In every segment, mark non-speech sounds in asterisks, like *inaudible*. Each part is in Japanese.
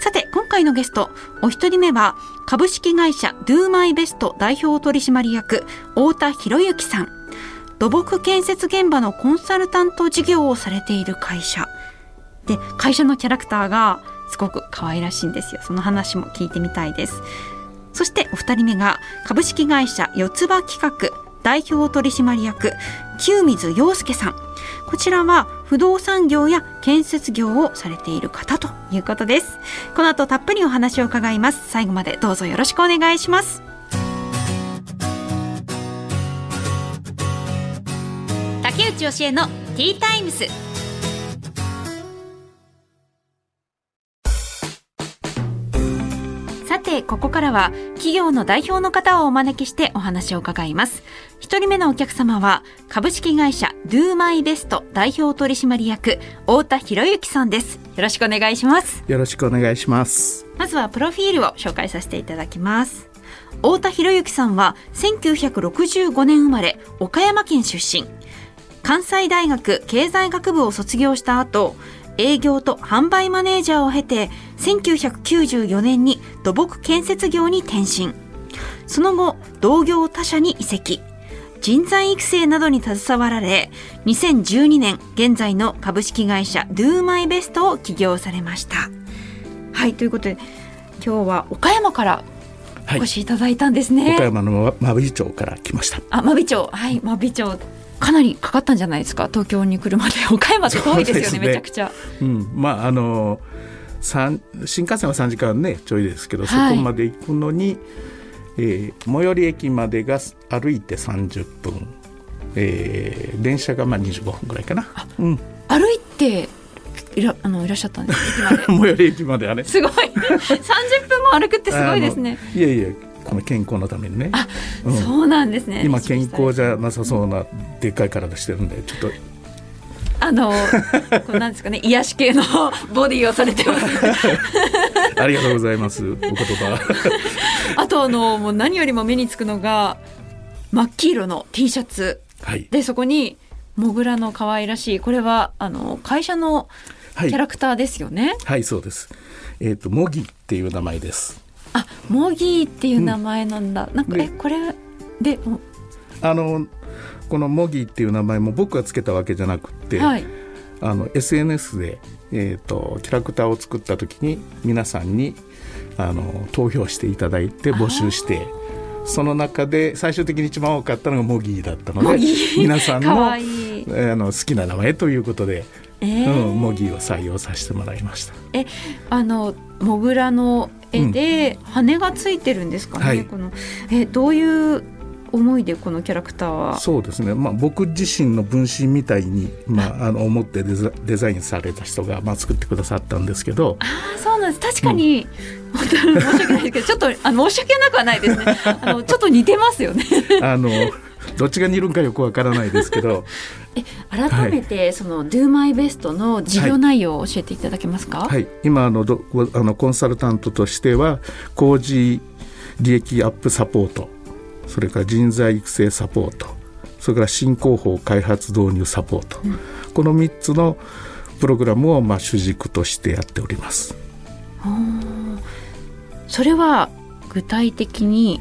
さて、今回のゲスト、お一人目は、株式会社 Do My Best 代表取締役、太田博之さん。土木建設現場のコンサルタント事業をされている会社。で、会社のキャラクターがすごく可愛らしいんですよ。その話も聞いてみたいです。そしてお二人目が株式会社四つ葉企画代表取締役清水洋介さん。こちらは不動産業や建設業をされている方ということです。この後たっぷりお話を伺います。最後までどうぞよろしくお願いします。竹内義恵のティータイムス。て、ここからは企業の代表の方をお招きしてお話を伺います。一人目のお客様は株式会社 Do My Best 代表取締役太田博之さんです。よろしくお願いします。よろしくお願いします。まずはプロフィールを紹介させていただきます。太田博之さんは1965年生まれ岡山県出身。関西大学経済学部を卒業した後、営業と販売マネージャーを経て1994年に土木建設業に転身。その後同業他社に移籍。人材育成などに携わられ2012年現在の株式会社 DoMyBest を起業されました。はいということで今日は岡山からお越しいただいたんですね、はい、岡山の真備町から来ました。あ真備町。はい真備町かなりかかったんじゃないですか？東京に来るまで。*laughs* 岡山って遠いですよね、ね、めちゃくちゃ。うん、まああの新幹線は3時間ねちょいですけど、はい、そこまで行くのに、えー、最寄り駅までが歩いて30分、えー、電車がまあ25分ぐらいかな。うん、歩いていらあのいらっしゃったんです *laughs* 最寄り駅まではね。すごい。30分も歩くってすごいですね。いやいやこの健康のためにね。あ、うん、そうなんですね。今健康じゃなさそうなでっかい体してるんでちょっと。あのこれなんですかね癒し系の *laughs* ボディをされてます。*laughs* ありがとうございます。お言葉。*laughs* あとあのもう何よりも目につくのが真っ黄色の T シャツ、はい、でそこにモグラの可愛らしいこれはあの会社のキャラクターですよね、はい、はい、そうです。えっ、ー、とモギっていう名前ですあモギーっていう名前なんだ、うん、なんかえこれであのこのモギーっていう名前も僕がつけたわけじゃなくて、はい、あの SNS で、えーと、キャラクターを作った時に皆さんにあの投票していただいて募集してその中で最終的に一番多かったのがモギーだったので皆さんのあの好きな名前ということで、えー、うん、モギーを採用させてもらいました。えあのモグラの絵で羽がついてるんですかね、うんはい、この。えどういう思いでこのキャラクターは？そうですね、まあ、僕自身の分身みたいに、まあ、あの思ってデザデザインされた人が、まあ、作ってくださったんですけど。あそうなんです。確かに、うん、本当に申し訳ないですけどちょっとあの申し訳なくはないですね。あのちょっと似てますよね。*laughs* あのどっちが似るんかよくわからないですけど。*laughs* え改めて、その Do My Best の事業内容を教えていただけますか、はい、はい、今あのどあのコンサルタントとしては工事利益アップサポートそれから人材育成サポートそれから新工法開発導入サポート、うん、この3つのプログラムをまあ主軸としてやっております。それは具体的に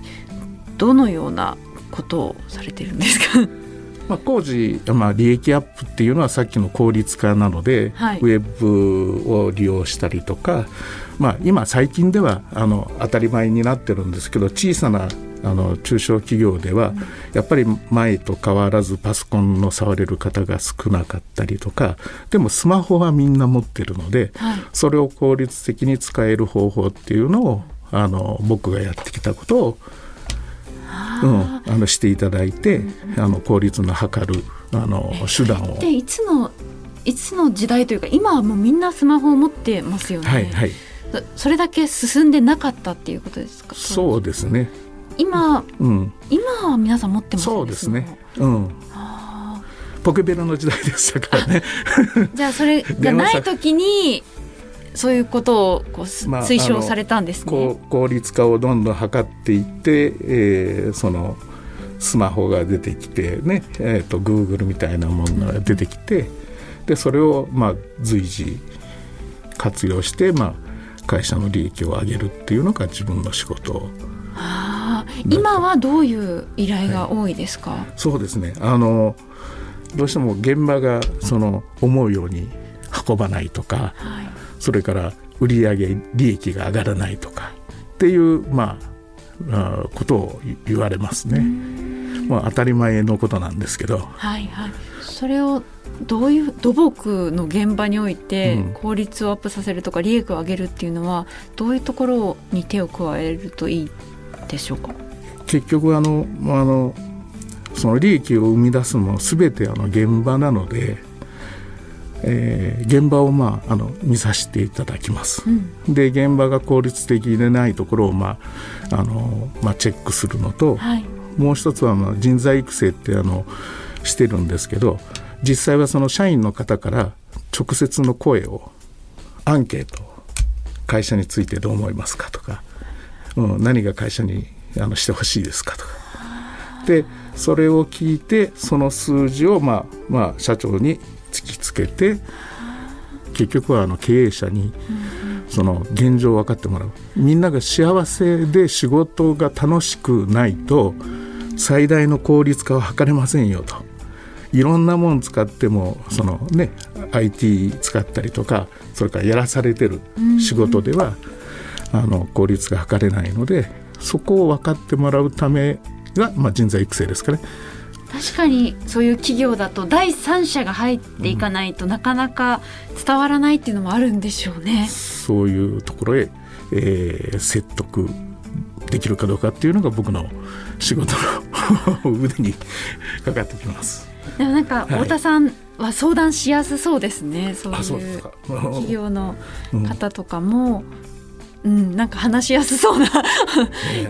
どのようなことをされてるんですか？*laughs* まあ、工事、まあ、利益アップっていうのはさっきの効率化なので、はい、ウェブを利用したりとか、まあ、今最近ではあの当たり前になってるんですけど小さなあの中小企業では、やっぱり前と変わらずパソコンの触れる方が少なかったりとかでもスマホはみんな持ってるので、はい、それを効率的に使える方法っていうのをあの僕がやってきたことをうん、あのしていただいて、うん、あの効率の測るあの手段を。でいつのいつの時代というか今はもうみんなスマホを持ってますよね。はいはい、それだけ進んでなかったっていうことですか？そうですね。今、うん、今は皆さん持ってます、そうですね。うん。ポケベルの時代でしたからね。じゃあそれがない時にそういうことをこう、推奨されたんですね。効率化をどんどん図っていって、えー、そのスマホが出てきてね、えーと、グーグルみたいなものが出てきてでそれをまあ随時活用して、まあ、会社の利益を上げるっていうのが自分の仕事。あ今はどういう依頼が多いですか、はい、そうですね。あのどうしても現場がその思うように運ばないとか、はい、それから売上利益が上がらないとかっていうまあことを言われますね。まあ当たり前のことなんですけど。はいはい。それをどういう土木の現場において効率をアップさせるとか利益を上げるっていうのはどういうところに手を加えるといいでしょうか？結局あのあのその利益を生み出すのは全てあの現場なので、えー、現場を、まあ、あの見させていただきます。うん、で現場が効率的でないところを、まああのまあ、チェックするのと、はい、もう一つは、まあ、人材育成ってあのしてるんですけど実際はその社員の方から直接の声をアンケート会社についてどう思いますかとか、うん、何が会社にあのしてほしいですかとか。でそれを聞いてその数字を、まあまあ、社長に突きつけて結局はあの経営者にその現状を分かってもらうみんなが幸せで仕事が楽しくないと最大の効率化は図れませんよといろんなもの使ってもそのね IT 使ったりとかそれからやらされてる仕事では、あの効率が図れないのでそこを分かってもらうためが、まあ、人材育成ですかね。確かにそういう企業だと第三者が入っていかないと、なかなか伝わらないっていうのもあるんでしょうね。そういうところへ、えー、説得できるかどうかっていうのが僕の仕事の *laughs* 腕にかかってきます。でもなんか太田さんは相談しやすそうですね、はい、そういう企業の方とかも、うん、なんか話しやすそうな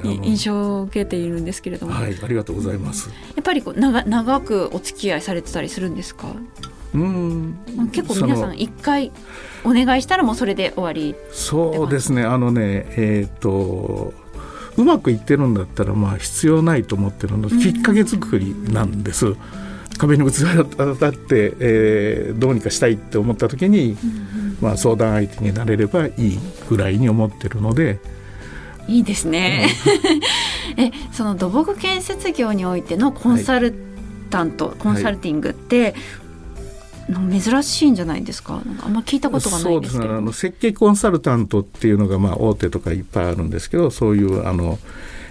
印象を受けているんですけれども、はい、ありがとうございます。やっぱりこう長長くお付き合いされてたりするんですか？うん、結構皆さん一回お願いしたらもうそれで終わり。そうですね。あのね、えっ、ー、と。うまくいってるんだったらまあ必要ないと思ってるので、きっかけ作りなんです。壁にぶつかって、えー、どうにかしたいって思った時に、まあ、相談相手になれればいいぐらいに思ってるので。いいですね。*laughs* えその土木建設業においてのコンサルタント、はい、コンサルティングって、はい、珍しいんじゃないですか？あんま聞いたことがないですけど、ね、あの設計コンサルタントっていうのがまあ大手とかいっぱいあるんですけどそういうあの、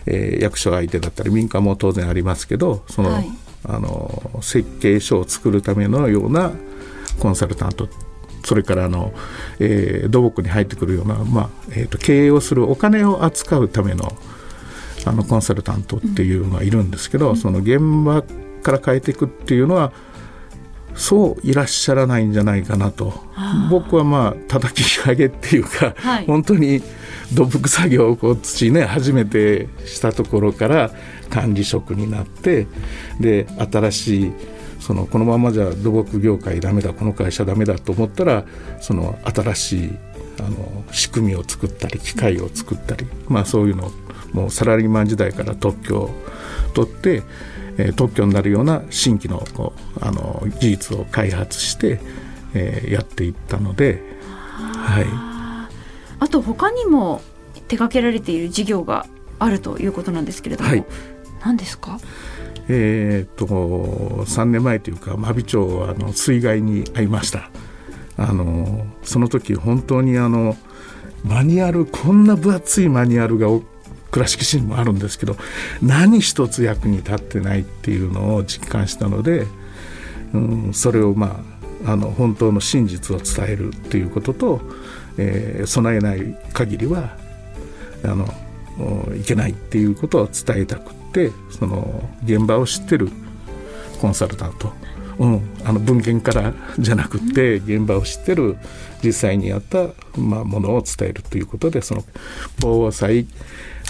えー、役所相手だったり民間も当然ありますけどその、はい、あの設計書を作るためのようなコンサルタントそれからあの、えー、土木に入ってくるような、まあえーと、経営をするお金を扱うためのあのコンサルタントっていうのがいるんですけど、うん、その現場から変えていくっていうのはそういらっしゃらないんじゃないかなと。僕はまあ叩き上げっていうか、はい、本当に土木作業をこう土ね初めてしたところから管理職になってで新しいそのこのままじゃ土木業界ダメだこの会社ダメだと思ったらその新しいあの仕組みを作ったり機械を作ったり、まあ、そういうのをもうサラリーマン時代から特許を取って、えー、特許になるような新規のこうあの技術を開発して、えー、やっていったので。はい。あと他にも手掛けられている事業があるということなんですけれども、はい、何ですか？えー、っと3年前というか真備町はあの水害に遭いました。あのその時本当にあのマニュアルこんな分厚いマニュアルが倉敷市にもあるんですけど何一つ役に立ってないっていうのを実感したので、うん、それをまああの本当の真実を伝えるっていうことと、えー、備えない限りはあのいけないっていうことを伝えたくってその現場を知ってるコンサルタントうん、あの文献からじゃなくて現場を知ってる実際にやった、まあ、ものを伝えるということでその防災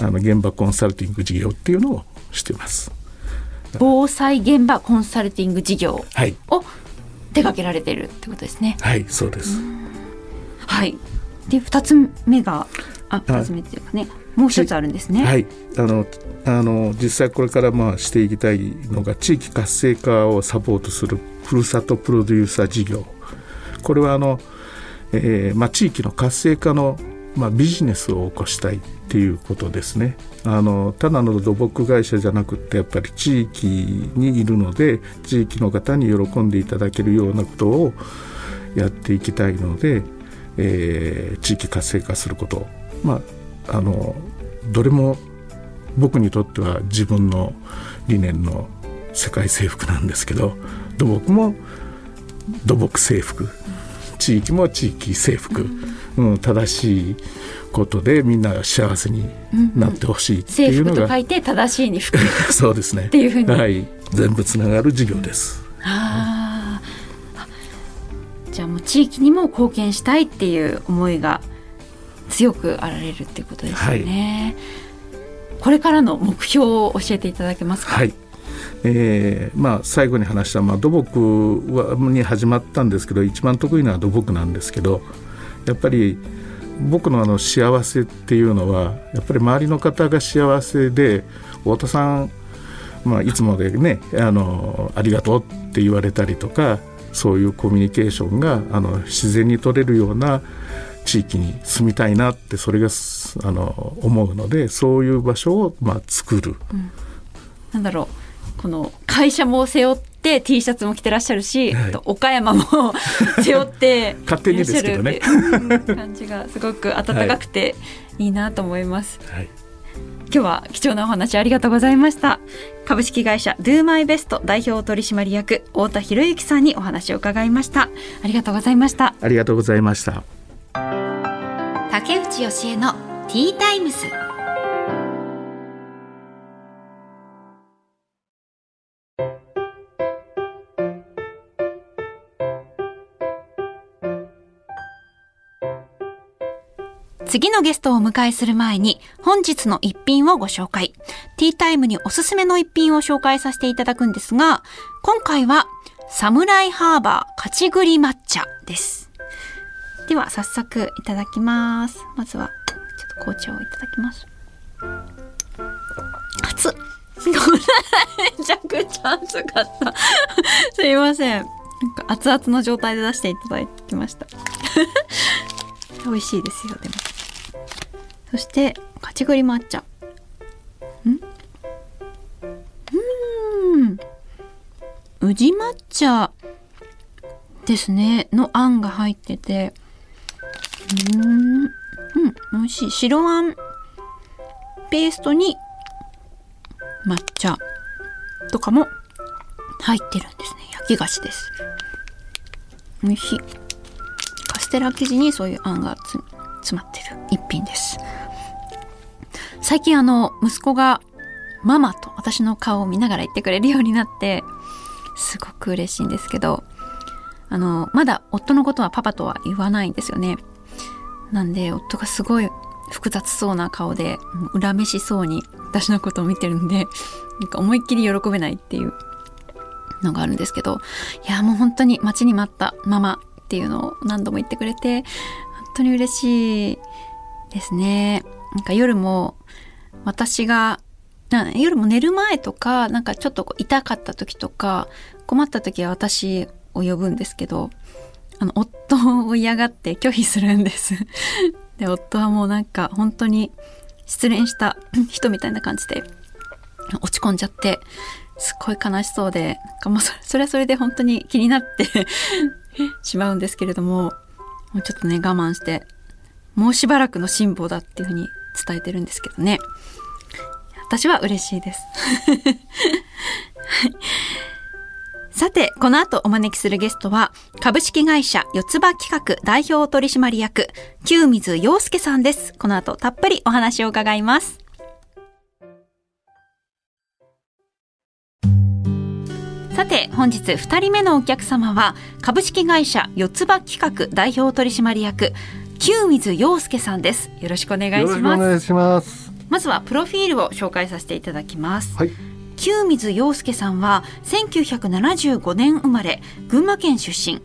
あの現場コンサルティング事業っていうのをしています。防災現場コンサルティング事業を手掛けられているってことですね。はい、そうです。はい。で二つ目があ二つ目っていうかねもう一つあるんですね。はい。あのあの実際これからまあしていきたいのが地域活性化をサポートするふるさとプロデューサー事業。これはあの、えーまあ、地域の活性化のまあ、ビジネスを起こしたいっていうことですね。あのただの土木会社じゃなくてやっぱり地域にいるので地域の方に喜んでいただけるようなことをやっていきたいので、えー、地域活性化すること。まああのどれも僕にとっては自分の理念の世界征服なんですけど土木も土木征服。地域も地域征服、うん、正しいことでみんな幸せになってほしいっていうのが、うんうん、と書いて正しいに服 *laughs* そうですねっていうふうに、はい、全部つながる事業です。あじゃあもう地域にも貢献したいっていう思いが強くあられるっていうことですよね。はい、これからの目標を教えていただけますか？はい。えーまあ、最後に話した、まあ、土木はに始まったんですけど一番得意なのは土木なんですけどやっぱり僕のあの幸せっていうのはやっぱり周りの方が幸せで太田さん、まあ、いつもでねあのありがとうって言われたりとかそういうコミュニケーションがあの自然に取れるような地域に住みたいなってそれがあの思うのでそういう場所をまあ作る。うん、なんだろうこの会社も背負って T シャツも着てらっしゃるし、はい、岡山も *laughs* 背負って *laughs* 勝手にですけどね。感じがすごく温かくていいなと思います。はい。今日は貴重なお話ありがとうございました。株式会社 Do My Best 代表取締役太田博之さんにお話を伺いました。ありがとうございました。ありがとうございました。竹内義恵のティータイムス次のゲストをお迎えする前に本日の一品をご紹介。ティータイムにおすすめの一品を紹介させていただくんですが、今回はサムライハーバー勝ち栗抹茶です。では早速いただきます。まずはちょっと紅茶をいただきます。熱っめちゃくちゃ熱かった。すいません。なんか熱々の状態で出していただきました。*laughs* 美味しいですよ、でも。そして勝ち栗抹茶。ん？うん。宇治抹茶ですね。のあんが入ってて。うん。うん美味しい。白あんペーストに抹茶とかも入ってるんですね。焼き菓子です。美味しい。カステラ生地にそういうあんが詰まってる一品です。最近あの息子がママと私の顔を見ながら言ってくれるようになってすごく嬉しいんですけどあのまだ夫のことはパパとは言わないんですよね。なんで夫がすごい複雑そうな顔で恨めしそうに私のことを見てるんでなんか思いっきり喜べないっていうのがあるんですけどいやもう本当に待ちに待ったママっていうのを何度も言ってくれて本当に嬉しいですね。なんか夜も私が夜も寝る前とかなんかちょっと痛かった時とか困った時は私を呼ぶんですけどあの夫を嫌がって拒否するんです。*laughs* で夫はもうなんか本当に失恋した *clears throat* 人みたいな感じで落ち込んじゃってすっごい悲しそうでなんかもうそれはそれで本当に気になって *laughs* しまうんですけれどももうちょっとね我慢してもうしばらくの辛抱だっていうふうに伝えてるんですけどね私は嬉しいです *laughs* さて、この後お招きするゲストは、株式会社四つ葉企画代表取締役、旧水洋介さんです。この後たっぷりお話を伺います。さて本日2人目のお客様は株式会社四つ葉企画代表取締役清水洋介さんです。よろしくお願いします。お願いします。まずはプロフィールを紹介させていただきます。はい。清水洋介さんは1975年生まれ群馬県出身。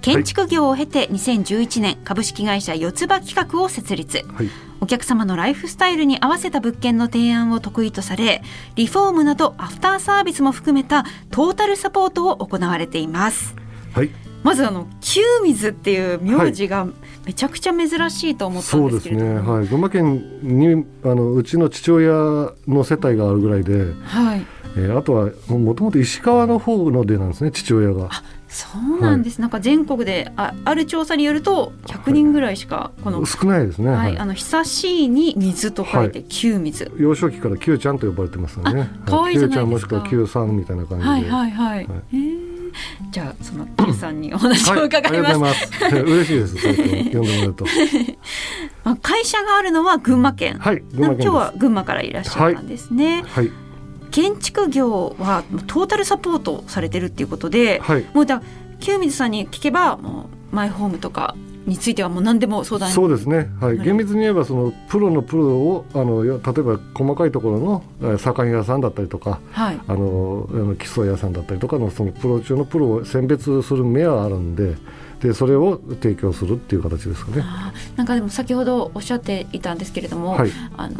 建築業を経て2011年株式会社四つ葉企画を設立、はい。お客様のライフスタイルに合わせた物件の提案を得意とされリフォームなどアフターサービスも含めたトータルサポートを行われています。はい。まずあの清水っていう名字がめちゃくちゃ珍しいと思ったんそうですすでけれども、ね。はい。群馬県にあのうちの父親の世帯があるぐらいで、はい。えーあとはもともと石川の方のでなんですね父親が。そうなんです、なんか全国であある調査によると100人ぐらいしかこの、少ないですね、はい。はい。あの久しいに水と書いて旧水、幼少期から Q ちゃんと呼ばれてますよね。あ可愛いじゃないですか。Q ちゃんもしくは Q さんみたいな感じで。はいはいはい、はい。えー *laughs* じゃあその Q さんにお話をはい伺います,、ありがとうございます。*laughs* 嬉しいです呼んでもらうと。*laughs* まあ会社があるのは群馬県、はい今日は群馬からいらっしゃったんですね、はい建築業はトータルサポートされてるっていうことで、はい。もうだ清水さんに聞けばもうマイホームとかについてはもう何でも相談そうですね、はい、はい。厳密に言えばそのプロのプロをあのよ例えば細かいところのえー左官屋さんだったりとかはい。あのあの基礎屋さんだったりとかのそのプロ中のプロを選別する目はあるんででそれを提供するっていう形ですかね。なんかでも先ほどおっしゃっていたんですけれども、はい。あの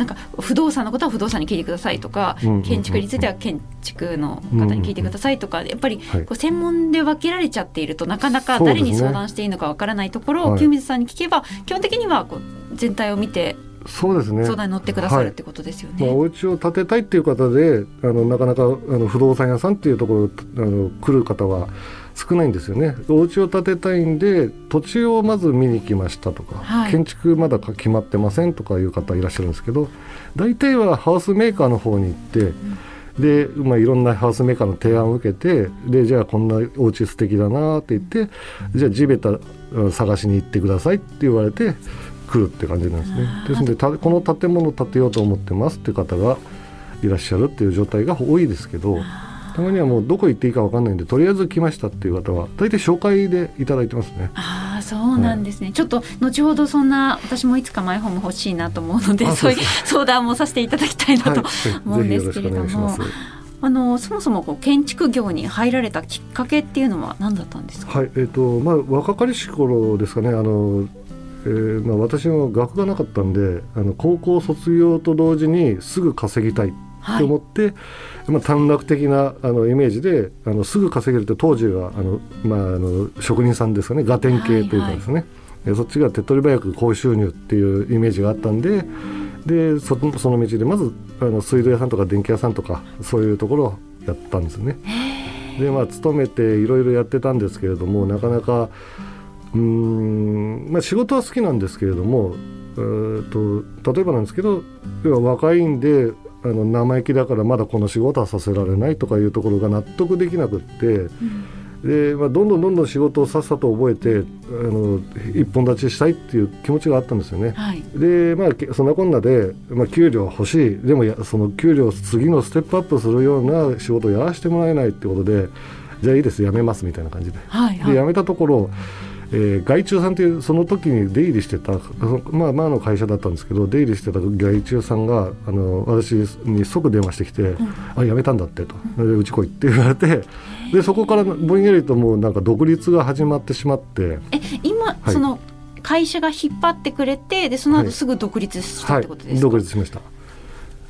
なんか不動産のことは不動産に聞いてくださいとか、建築については建築の方に聞いてくださいとか、やっぱりはい。こう専門で分けられちゃっているとなかなか誰に相談していいのかわからないところを、はい。清水さんに聞けば基本的にはこう全体を見てそうですね。相談に乗ってくださるってことですよね。まあ、お家を建てたいっていう方であのなかなかあの不動産屋さんっていうところあの来る方は少ないんですよね。お家を建てたいんで土地をまず見に来ましたとか、はい。建築まだか決まってませんとかいう方いらっしゃるんですけど大体はハウスメーカーの方に行って、で、まあ、いろんなハウスメーカーの提案を受けてでじゃあこんなお家素敵だなって言ってじゃあ地べたうん探しに行ってくださいって言われて来るって感じなんですね。ですのでたこの建物を建てようと思ってますって方がいらっしゃるっていう状態が多いですけどたまにはもうどこ行っていいか分かんないんでとりあえず来ましたっていう方は大体紹介でいただいてますね。ああそうなんですね、ちょっと後ほどそんな私もいつかマイホーム欲しいなと思うのであそういう相談もさせていただきたいなと、思うんですけれどもぜひよろしくお願い。あのそもそもこう建築業に入られたきっかけっていうのは何だったんですか？はい、えっ、とまあ若かりし頃ですかね。あの、えーまあ私も学がなかったんで、あの高校卒業と同時にすぐ稼ぎたいと思って、まあ短絡的なあのイメージで、あのすぐ稼げるって当時はあのまああの職人さんですかね、ガテン系というかですね。えそっちが手っ取り早く高収入っていうイメージがあったんででそその道でまずあの水道屋さんとか電気屋さんとかそういうところをやったんですね。でまあ勤めていろいろやってたんですけれどもなかなかうーん、まあ、仕事は好きなんですけれどもえーと例えばなんですけど要は若いんであの生意気だからまだこの仕事はさせられないとかいうところが納得できなくって。でまあ、どんどんどんどん仕事をさっさと覚えてあの一本立ちしたいっていう気持ちがあったんですよね。はい、でまあけそんなこんなで、まあ、給料欲しいでもやその給料を次のステップアップするような仕事をやらせてもらえないってことでじゃあいいです辞めますみたいな感じで。はい、はい、で辞めたところ、えー外注さんというその時に出入りしてたまあまあの会社だったんですけど出入りしてた外注さんがあの私に即電話してきて「あ辞めたんだって」と「でうち来い」って言われてでそこからぼんやりともうなんか独立が始まってしまって。え今、いその会社が引っ張ってくれてでそのはい後すぐ独立したはいってことですか？独立しました。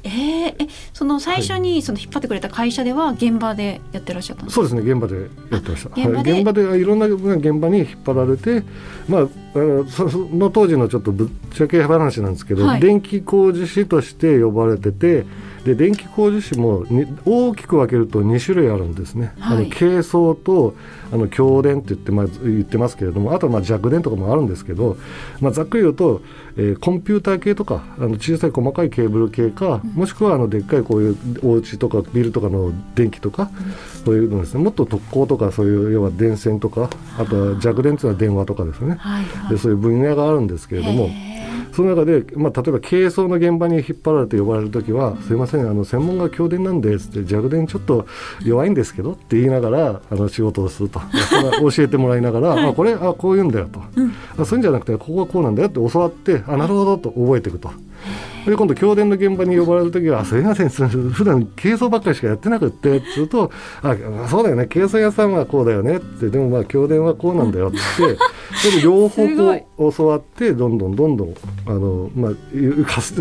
えーえその最初にその引っ張ってくれた会社では現場でやってらっしゃったんですか？そうですね現場でやってました。現場で？はい、現場でいろんな現場に引っ張られてまああのそその当時のちょっとぶっちゃけ話なんですけど、はい。電気工事士として呼ばれててで電気工事士もに大きく分けると2種類あるんですね、はい。あの軽装とあの強電って言って,、まあ、言ってますけれどもあとはまあ弱電とかもあるんですけど、まあ、ざっくり言うと、えーコンピューター系とかあの小さい細かいケーブル系か、もしくはあのでっかいこういうお家とかビルとかの電気とか、そういうのですね。もっと特攻とかそういう要は電線とかあとは弱電っていうのは電話とかですね。はいはい。でそういう分野があるんですけれどもへその中で、まあ、例えば軽装の現場に引っ張られて呼ばれる時は「すいませんあの専門が教電なんで」つって「弱電ちょっと弱いんですけど」って言いながらあの仕事をすると。教えてもらいながら「はい、あこれあこういうんだよ」と、うん、あそういうんじゃなくてここはこうなんだよって教わってあなるほどと覚えていくと。で今度教電の現場に呼ばれる時は「すいません普段軽装ばっかりしかやってなくって」っつうと「あそうだよね軽装屋さんはこうだよね」ってでもまあ教電はこうなんだよって。*laughs* でも両方こう教わってどんどんどんどんあの、まあ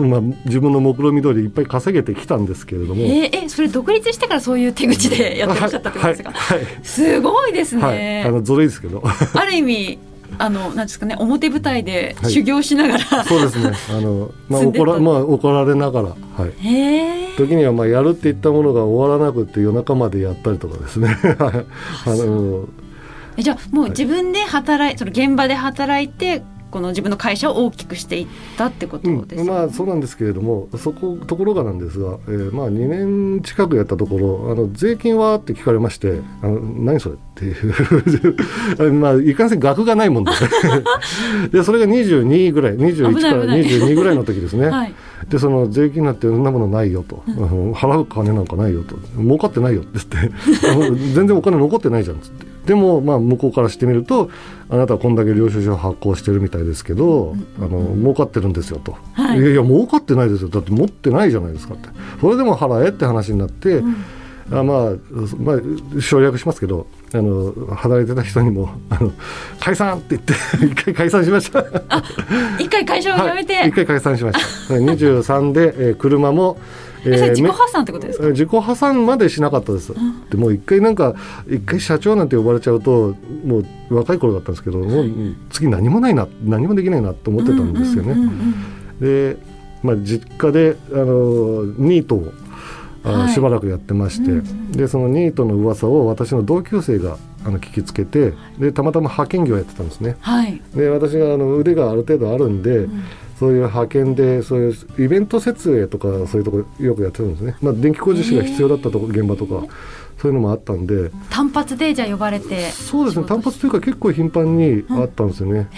まあ、自分の目論見通りいっぱい稼げてきたんですけれども。えー、えそれ独立してからそういう手口でやってらっしゃったってことですか、はいはい、すごいですね、はい、あのずるいですけど。ある意味あのなんですかね表舞台で修行しながら、はい、そうですね。あの、まあ、怒らまあ怒られながら、はい、時にはまあやるって言ったものが終わらなくて夜中までやったりとかですね。*laughs* あのじゃあもう自分で働いその現場で働いてこの自分の会社を大きくしていったってことです、ね。うん、まあそうなんですけれどもそこところがなんですが、えー、まあ2年近くやったところあの税金は？って聞かれましてあの何それっていう。*laughs* まあいかんせん額がないもんで。*laughs* でそれが22ぐらい21から22ぐらいの時ですね。*laughs* はい。でその税金なんてそんなものないよと、うん、払う金なんかないよと。儲かってないよって言って。全然お金残ってないじゃんっつってでもまあ向こうからしてみるとあなたはこんだけ領収書発行してるみたいですけど、あの儲かってるんですよと、はい、いやいや儲かってないですよ。だって持ってないじゃないですかって。それでも払えって話になって、うん、あまあ、まあ、省略しますけどあの働いてた人にもあの解散って言って *laughs* 一回解散しました。一回会社を辞めて、はい、一回解散しました。23で、えー、車も *laughs* えー、自己破産ってことですか？自己破産までしなかったです、うん、でも一回なんか一回社長なんて呼ばれちゃうともう若い頃だったんですけどもう次何もないな何もできないなと思ってたんですよね。で、まあ、実家であのニートをあしばらくやってまして、うん、でそのニートの噂を私の同級生があの聞きつけてでたまたま派遣業やってたんですね。はい、で私があの腕がある程度あるんで、うん。そういう派遣でそういうイベント設営とかそういうとこよくやってるんですね、まあ、電気工事士が必要だったとこ現場とかそういうのもあったんで。単発でじゃあ呼ばれて。そうですね。単発というか結構頻繁にあったんですよね、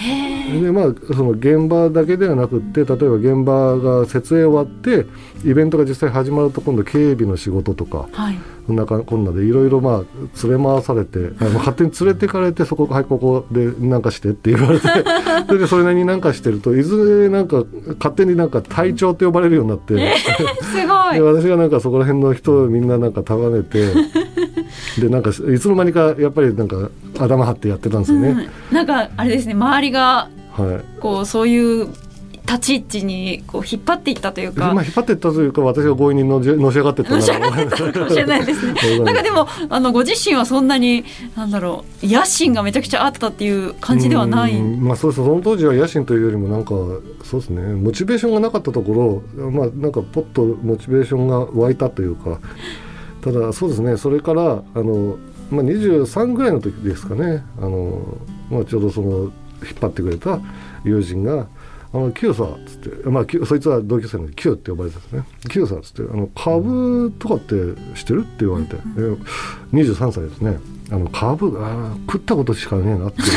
うん、でまあその現場だけではなくって例えば現場が設営終わってイベントが実際始まると今度警備の仕事とか、はいそんなこんなでいろいろまあ連れ回されて、まあ、勝手に連れてかれてそこはいここで何かしてって言われて *laughs* それでそれなりに何かしてるといずれなんか勝手になんか隊長って呼ばれるようになって、えー、すごい。私がなんかそこら辺の人をみんななんか束ねて *laughs* でなんかいつの間にかやっぱりなんか頭張ってやってたんですよね。うん、なんかあれですね周りがはい、こうそういう立ち位置にこう引っ張っていったというか、まあ、引っ張っていったというか私が強引にのしのし上がってったのかもしれな *laughs* いですね。なんかでもあのご自身はそんなになんだろう野心がめちゃくちゃあったっていう感じではない。まあそうですその当時は野心というよりもなんかそうですね。モチベーションがなかったところまあなんかポッとモチベーションが湧いたというか。ただそうですね。それからあの、まあ、23ぐらいの時ですかね。あの、まあ、ちょうどその引っ張ってくれた友人が「あの、キューさ、つって、まあ、そいつは同級生のキューって呼ばれてたんですね。キューさ、つって、あの、株とかって知ってるって言われて、うん、23歳ですね。あの株あ食ったことしかねえなってね。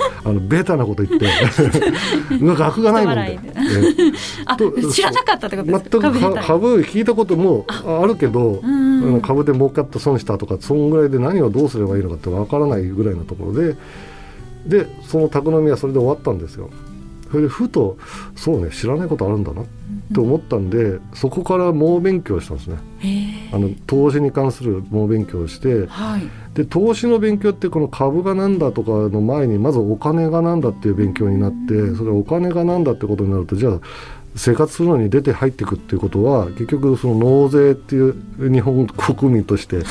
*laughs* あのベタなこと言って。*laughs* 額がないもんで、あ知らなかったってことですか？全く株聞いたこともあ。るけど、株で儲かった損したとかそんぐらいで何をどうすればいいのかってわからないぐらいのところででその宅飲みはそれで終わったんですよ。それでふとそうね知らないことあるんだなって思ったんで、そこから猛勉強したんですね。あの投資に関する猛勉強をして、はい、で投資の勉強ってこの株がなんだとかの前にまずお金がなんだっていう勉強になってそれお金がなんだってことになるとじゃあ生活するのに出て入っていくっていうことは結局その納税っていう日本国民として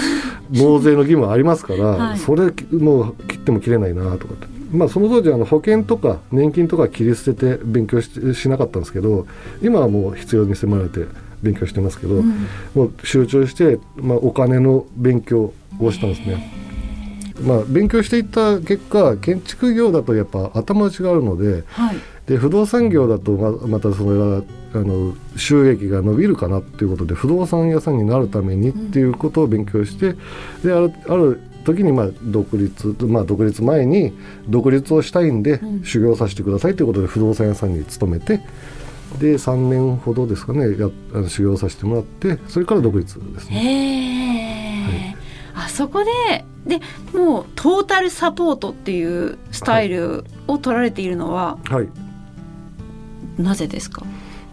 納税の義務ありますから、*laughs* はい、それもう切っても切れないなとかって。まあ、その当時あの保険とか年金とか切り捨てて勉強ししなかったんですけど今はもう必要に迫られて勉強してますけど、うん、もう集中して、まあ、お金の勉強をしたんですね。まあ、勉強していった結果建築業だとやっぱ頭打ちがあるのではい、で不動産業だとままたそれはあの収益が伸びるかなっていうことで不動産屋さんになるためにっていうことを勉強して、であるある時にまあ独立、まあ、独立前に独立をしたいんで修行させてくださいということで不動産屋さんに勤めてで3年ほどですかねやあの修行させてもらってそれから独立ですね。へはい、あそこででもうトータルサポートっていうスタイルを取られているのは、はい、なぜですか？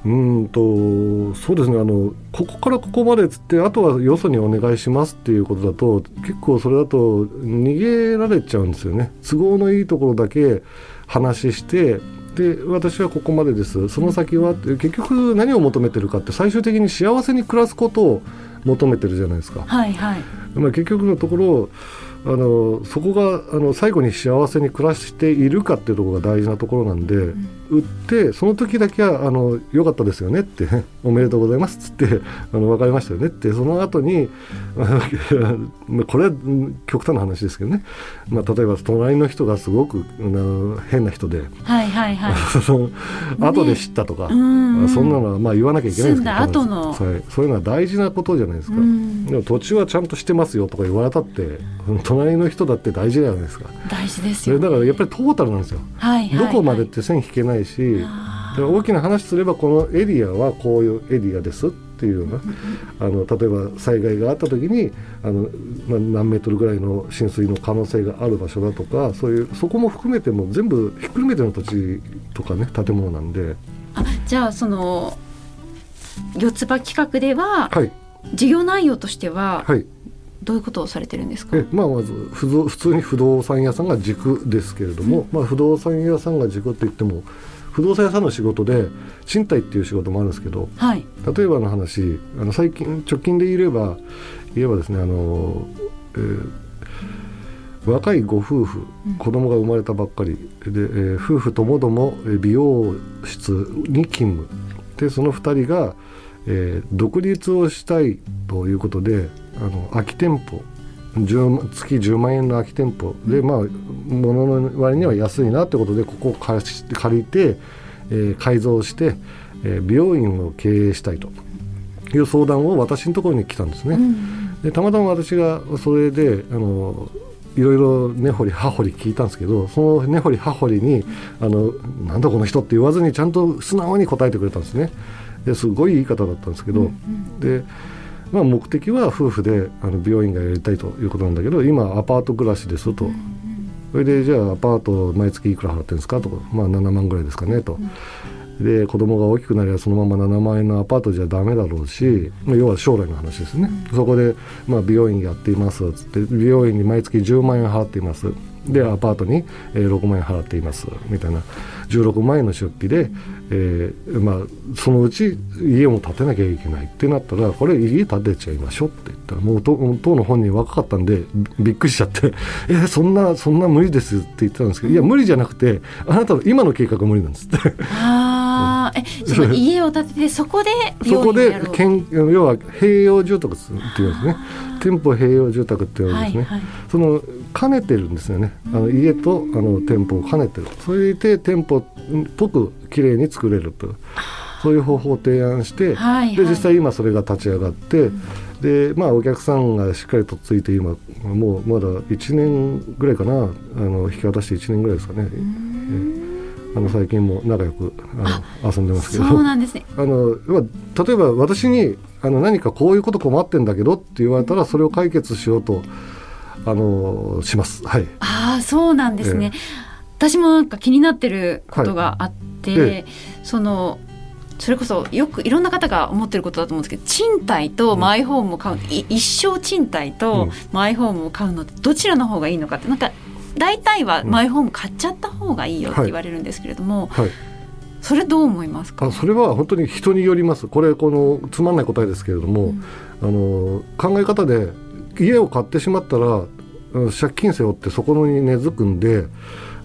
うんとそうですねあのここからここまでっつってあとはよそにお願いしますっていうことだと結構それだと逃げられちゃうんですよね。都合のいいところだけ話してで私はここまでです。その先は結局何を求めてるかって最終的に幸せに暮らすことを求めてるじゃないですか。はいはい、まあ、結局のところあのそこがあの最後に幸せに暮らしているかっていうところが大事なところなんで、うん、売ってその時だけはあの良かったですよねって *laughs* おめでとうございますっつって *laughs* あの分かりましたよねってその後に *laughs* これは極端な話ですけどね、まあ、例えば隣の人がすごく変な人で、はいはいはい、後で知ったとか、ね、そんなのはまあ言わなきゃいけないですけど後の、そうい。うのは大事なことじゃないですか。でも土地はちゃんとしてますよとか言われたって隣の人だって大事じゃないですか。大事ですよ、ね、だからやっぱりトータルなんですよ。はいはいはい、どこまでって線引けないし大きな話すればこのエリアはこういうエリアですっていうようなあの例えば災害があった時にあの、まあ、何メートルぐらいの浸水の可能性がある場所だとかそういうそこも含めても全部ひっくるめての土地とかね建物なんで。あじゃあその四つ葉企画では、はい、事業内容としては、はい、どういうことをされてるんですか？え、まあ、まず普通に不動産屋さんが軸ですけれども、うん、まあ、不動産屋さんが軸って言っても不動産屋さんの仕事で賃貸っていう仕事もあるんですけど、はい、例えばの話あの最近直近で言えば言えばですねあの、えー、若いご夫婦、子供が生まれたばっかりで、えー、夫婦ともども美容室に勤務。でその2人が、えー、独立をしたいということであの空き店舗月10万円の空き店舗で、まあ物の割には安いなってことでここを借りて、えー、改造して、えー、美容院を経営したいと。いう相談を私のところに来たんですね。うん、でたまたま私がそれであのいろいろ根掘り葉掘り聞いたんですけどその根掘り葉掘りにあのなんだこの人って言わずにちゃんと素直に答えてくれたんですね。ですごいいい方だったんですけど、うんうん、でまあ、目的は夫婦であの美容院がやりたいということなんだけど今アパート暮らしですと、それでじゃあアパート毎月いくら払ってるんですかとか、まあ、7万ぐらいですかねと。で子供が大きくなればそのまま7万円のアパートじゃダメだろうし、まあ、要は将来の話ですね、そこで、まあ、美容院やっていますっつって美容院に毎月10万円払っていますでアパートに、え、6万円払っています。みたいな。16万円の出費で、えーまあ、そのうち家も建てなきゃいけないってなったらこれ家建てちゃいましょうって言ったらもう当の本人若かったんでびっくりしちゃって「*laughs* え、そんなそんな無理です」って言ってたんですけど「いや無理じゃなくてあなたの今の計画無理なんです」って。あえその家を建ててそこでそこでけん要は併用住宅っていうんですね。店舗併用住宅って言うんですね、はいはい、その兼ねてるんですよね。あの家とあの店舗を兼ねてる。それで店舗っぽく綺麗に作れると。そういう方法を提案して、はいはい、で実際今それが立ち上がって、うん、でまあお客さんがしっかりとついて今もうまだ1年ぐらいかな。あの引き渡して1年ぐらいですかね。あの最近も仲良くあの遊んでますけど。そうなんですね。*laughs* あの例えば私にあの何かこういうこと困ってんだけどって言われたらそれを解決しようとあのします。はい。ああそうなんですね。えー、私もなんか気になってることがあって、はいえ。ー、そのそれこそよくいろんな方が思ってることだと思うんですけど賃貸とマイホームを買う、うん、一生賃貸とマイホームを買うのってどちらの方がいいのかってなんか大体はマイホーム買っちゃった方がいいよって言われるんですけれども、はい。はい、それどう思いますか？あそれは本当に人によります。これこのつまんない答えですけれども、うん、あの考え方で家を買ってしまったら借金背負ってそこに根付くんで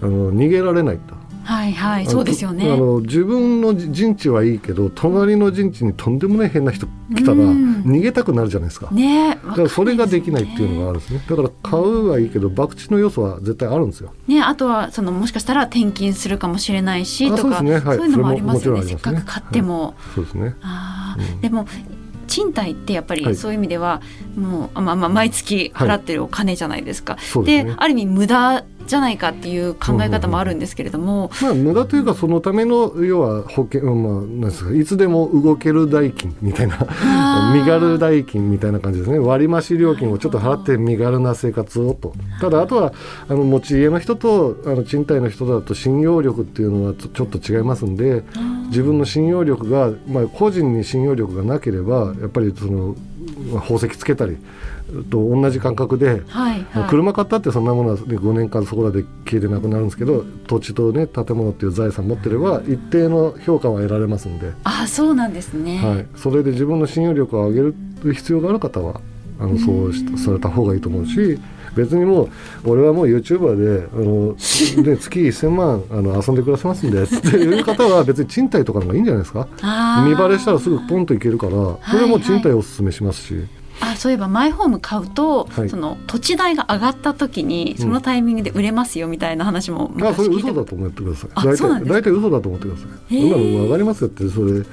あの逃げられないと。はいはいそうですよね。あの自分の陣地はいいけど隣の陣地にとんでもない変な人来たら逃げたくなるじゃないですか、ね、だからそれができないっていうのがあるんですね。だから買うはいいけど博打の要素は絶対あるんですよ、ね、あとはそのもしかしたら転勤するかもしれないしとかそう,、ね。はい、そういうのもありますよね、ね、せっかく買っても、はい、そうですね。あ、うん、でも賃貸ってやっぱりそういう意味では、もう、まあ、まあ毎月払ってるお金じゃないですか。はい、で、ね、ある意味無駄じゃないかっていう考え方もあるんですけれども、まあ、無駄というかそのための要は保険、まあ、なんですかいつでも動ける代金みたいな身軽代金みたいな感じですね。割増料金をちょっと払って身軽な生活をと。ただあとはあの持ち家の人とあの賃貸の人だと信用力っていうのはちょっと違いますんで自分の信用力が、まあ、個人に信用力がなければやっぱりその宝石つけたりと同じ感覚で、はいはい、車買ったってそんなものは、ね、5年間そこらで消えてなくなるんですけど土地と、ね、建物っていう財産持ってれば一定の評価は得られますんで。あそうなんですね、はい、それで自分の信用力を上げる必要がある方はあのそうされた方がいいと思うし。別にもう俺はもう YouTuber であので *laughs* 月1000万あの遊んで暮らせますんでっていう方は *laughs* 別に賃貸とかの方がいいんじゃないですか。見バレしたらすぐポンといけるからそれはもう賃貸をおすすめしますし。はいはいあそういえばマイホーム買うと、はい、その土地代が上がった時にそのタイミングで売れますよみたいな話も昔聞いて、うん、あそれ嘘だと思ってください。大体大体嘘だと思ってください。そんなの上がりますよってそれ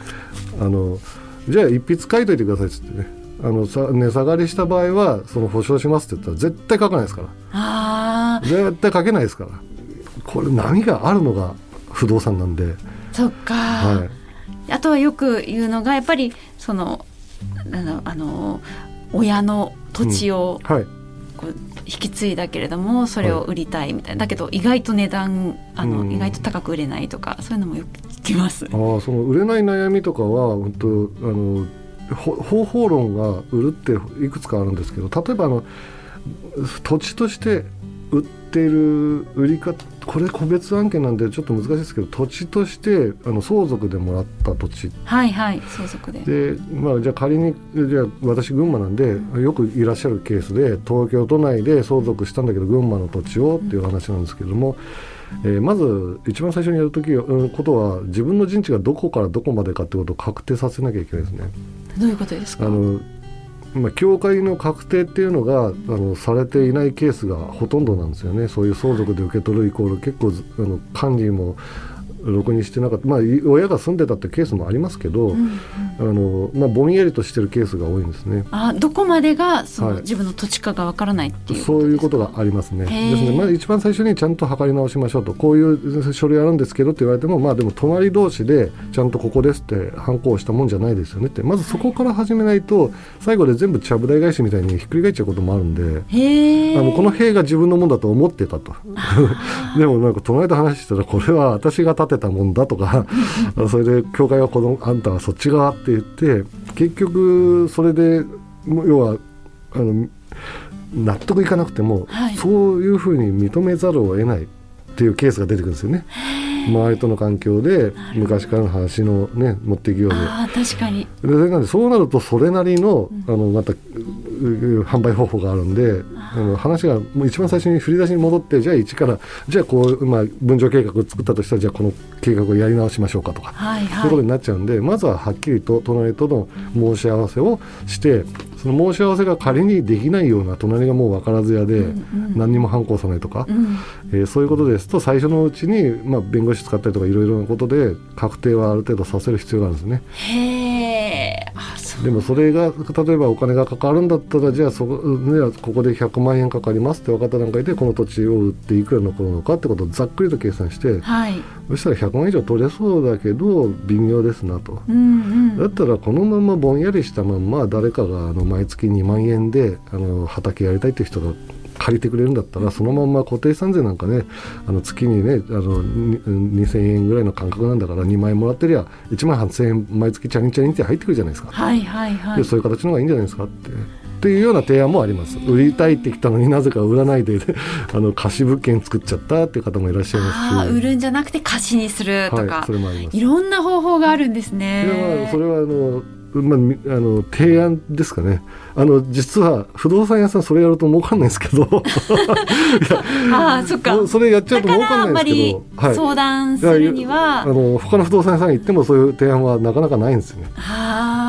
あのじゃあ一筆書いといてくださいっつってね。あのさ値下がりした場合はその保証しますって言ったら絶対書かないですから。あ絶対書けないですから。これ波があるのが不動産なんで。そっか、はい、あとはよく言うのがやっぱりそのあのあの親の土地を、うん。はい、こう引き継いだけれどもそれを売りたいみたいな、だけど意外と値段あの、うん、意外と高く売れないとかそういうのもよく聞きます。あその売れない悩みとかは本当あの方法論が売るっていくつかあるんですけど例えばあの土地として売っている売り方これ個別案件なんでちょっと難しいですけど土地としてあの相続でもらった土地。はいはい相続で。で、まあ、じゃあ仮にじゃあ私群馬なんで、うん、よくいらっしゃるケースで東京都内で相続したんだけど群馬の土地をっていう話なんですけれども、うん、えー、まず一番最初にやる時、うん、ことは自分の陣地がどこからどこまでかってことを確定させなきゃいけないですね。どういうことですか？あのまあ、教会の確定っていうのがあのされていないケースがほとんどなんですよね。そういう相続で受け取るイコール結構あの管理もろくにしてなかった、まあ、親が住んでたってケースもありますけど、うんうん、あのまあ、ぼんやりとしてるケースが多いんですね。あどこまでがその、はい、自分の土地かがわからないっていうそういうことがありますね。ですので、まあ、一番最初にちゃんと測り直しましょうと。こういう書類あるんですけどって言われても、まあ、でも隣同士でちゃんとここですって反抗したもんじゃないですよねって。まずそこから始めないと、はい、最後で全部ちゃぶ台返しみたいにひっくり返っちゃうこともあるんであのこの塀が自分のもんだと思ってたと。*laughs* でもなんか隣と話したらこれは私が建てたもんだとかそれで教会はこのあんたはそっち側って言って結局それで要はあの納得いかなくても、はい、そういうふうに認めざるを得ないっていうケースが出てくるんですよね。周りとの環境で昔からの話のね持っていくようで。あ確かに。でなんでそうなるとそれなりのあのまた販売方法があるんであの話がもう一番最初に振り出しに戻ってじゃあ一からじゃあこう、まあ、分譲計画を作ったとしたらじゃあこの計画をやり直しましょうかとか、はいはい、そういうことになっちゃうんでまずははっきりと隣との申し合わせをしてその申し合わせが仮にできないような隣がもう分からず屋で何にも反抗さないとか、うん。うん、えー、そういうことです。と最初のうちに、まあ、弁護士使ったりとかいろいろなことで確定はある程度させる必要があるんですね。へでもそれが例えばお金がかかるんだったらじゃあそこ,、ね、ここで100万円かかりますって分かった段階でこの土地を売っていくら残るのかってことをざっくりと計算して、はい、そしたら100万以上取れそうだけど微妙ですなと、うんうん、だったらこのままぼんやりしたまんま誰かがあの毎月2万円であの畑やりたいっていう人が借りてくれるんだったらそのまま固定資産税なんかねあの月にねあの2000円ぐらいの感覚なんだから2万円もらってりゃ1万8000円毎月チャリンチャリンって入ってくるじゃないですか、はいはいはい、でそういう形の方がいいんじゃないですかって。っていうような提案もあります。売りたいってきたのになぜか売らないで *laughs* あの貸し物件作っちゃったっていう方もいらっしゃいますし。売るんじゃなくて貸しにするとか、はい、それもあります。いろんな方法があるんですね。それはあのまあ、あの提案ですかね。あの実は不動産屋さんそれやると儲かんないですけど。*laughs* あそっか。それやっちゃうと儲かんないですけど、はい、相談するには。あの他の不動産屋さん行ってもそういう提案はなかなかないんですよね。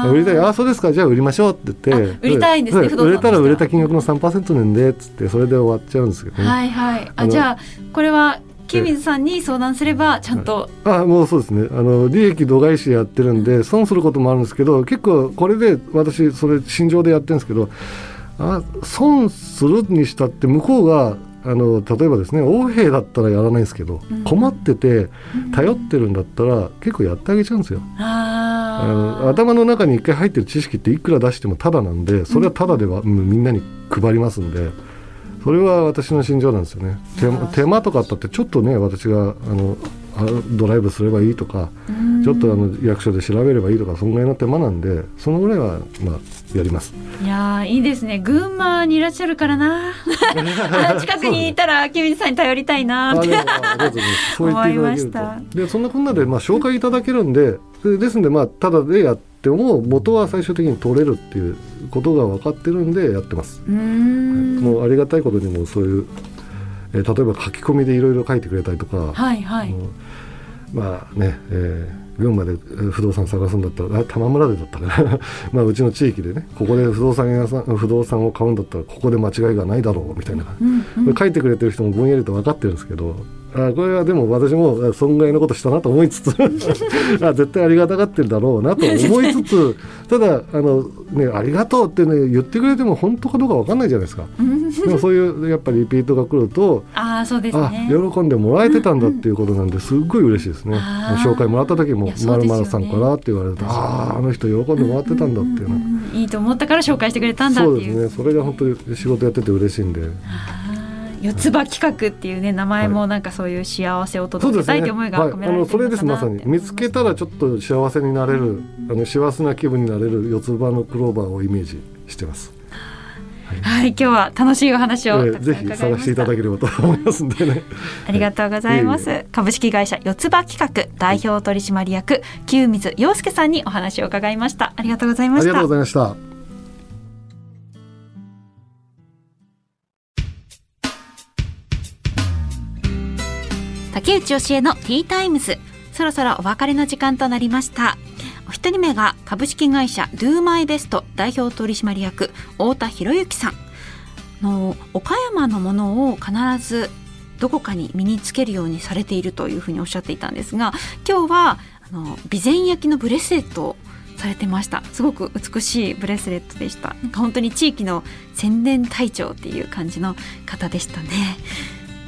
売りたい。あそうですか。じゃあ売りましょうって言って。売りたいんですね売れたら売れた金額の3%なんでっつってそれで終わっちゃうんですけどね。はいはい。あじゃあこれは清水さんに相談すればちゃんと、あもうそうですね。あの利益度外視やってるんで損することもあるんですけど結構これで私それ心情でやってるんですけどあ損するにしたって向こうがあの例えばですね横兵だったらやらないですけど、うん、困ってて頼ってるんだったら結構やってあげちゃうんですよ。あの頭の中に一回入ってる知識っていくら出してもただなんでそれはただでは、うん、みんなに配りますんで。それは私の心情なんですよね。手間とかあったってちょっとね私があのドライブすればいいとかちょっとあの役所で調べればいいとかそんぐらいの手間なんでそのぐらいはまあやります。いやいいですね。群馬にいらっしゃるからな。*laughs* 近くにいたら清水さんに頼りたいなって。*laughs* そう言っていただけると。でそんなこんなでまあ紹介いただけるんでですんでまあただでやっても元は最終的に取れるっていうことが分かってるんでやってます。もうありがたいことにもそういうえー、例えば書き込みでいろいろ書いてくれたりとか、はいはい、まあね、えー、群馬で不動産探すんだったら玉村でだったかな *laughs* まあうちの地域でねここで不動産屋さん不動産を買うんだったらここで間違いがないだろうみたいな、うんうん、書いてくれてる人もぼんやりと分かってるんですけどあこれはでも私も損害のことしたなと思いつつ *laughs* あ絶対ありがたがってるだろうなと *laughs* 思いつつただあの、ね、ありがとうって、ね、言ってくれても本当かどうか分かんないじゃないですか。でもそういうやっぱりリピートが来るとあそうです、ね、喜んでもらえてたんだっていうことなんです。っごい嬉しいですね、紹介もらった時も「まるまるさんから」って言われてあああの人喜んでもらってたんだっていうの、いいと思ったから紹介してくれたんだそうですね。それが本当に仕事やってて嬉しいんで。四つ葉企画っていうね名前もなんかそういう幸せを届けたいって思いが込められてるのかな、それですまさに見つけたらちょっと幸せになれる、あの幸せな気分になれる四つ葉のクローバーをイメージしてます。はい、今日は楽しいお話を、えー、ぜひ探していただければと思いますんでね。ありがとうございます。えー、株式会社四つ葉企画代表取締役清水洋介さんにお話を伺いました。ありがとうございました。ありがとうございました。竹内教えのティータイムズ。そろそろお別れの時間となりました。お一人目が株式会社 Do My Best 代表取締役太田博之さん。の岡山のものを必ずどこかに身につけるようにされているというふうにおっしゃっていたんですが今日はあの備前焼のブレスレットをされてました。すごく美しいブレスレットでした。なんか本当に地域の宣伝隊長っていう感じの方でしたね。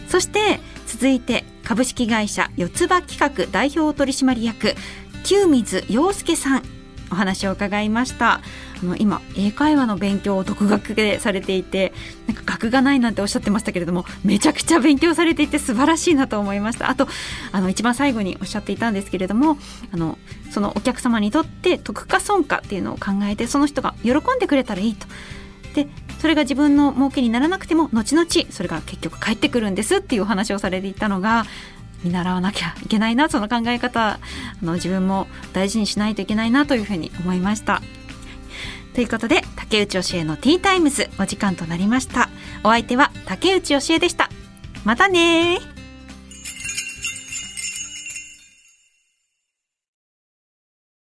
そして続いて株式会社四つ葉企画代表取締役清水洋介さんお話を伺いました。あの今英会話の勉強を独学でされていてなんか学がないなんておっしゃってましたけれどもめちゃくちゃ勉強されていて素晴らしいなと思いました。あとあの一番最後におっしゃっていたんですけれどもあのそのお客様にとって得か損かっていうのを考えてその人が喜んでくれたらいいと。でそれが自分の儲けにならなくても後々それが結局返ってくるんですっていうお話をされていたのが見習わなきゃいけないなその考え方あの自分も大事にしないといけないなというふうに思いました。ということで竹内教えのティータイムズお時間となりました。お相手は竹内教えでした。またね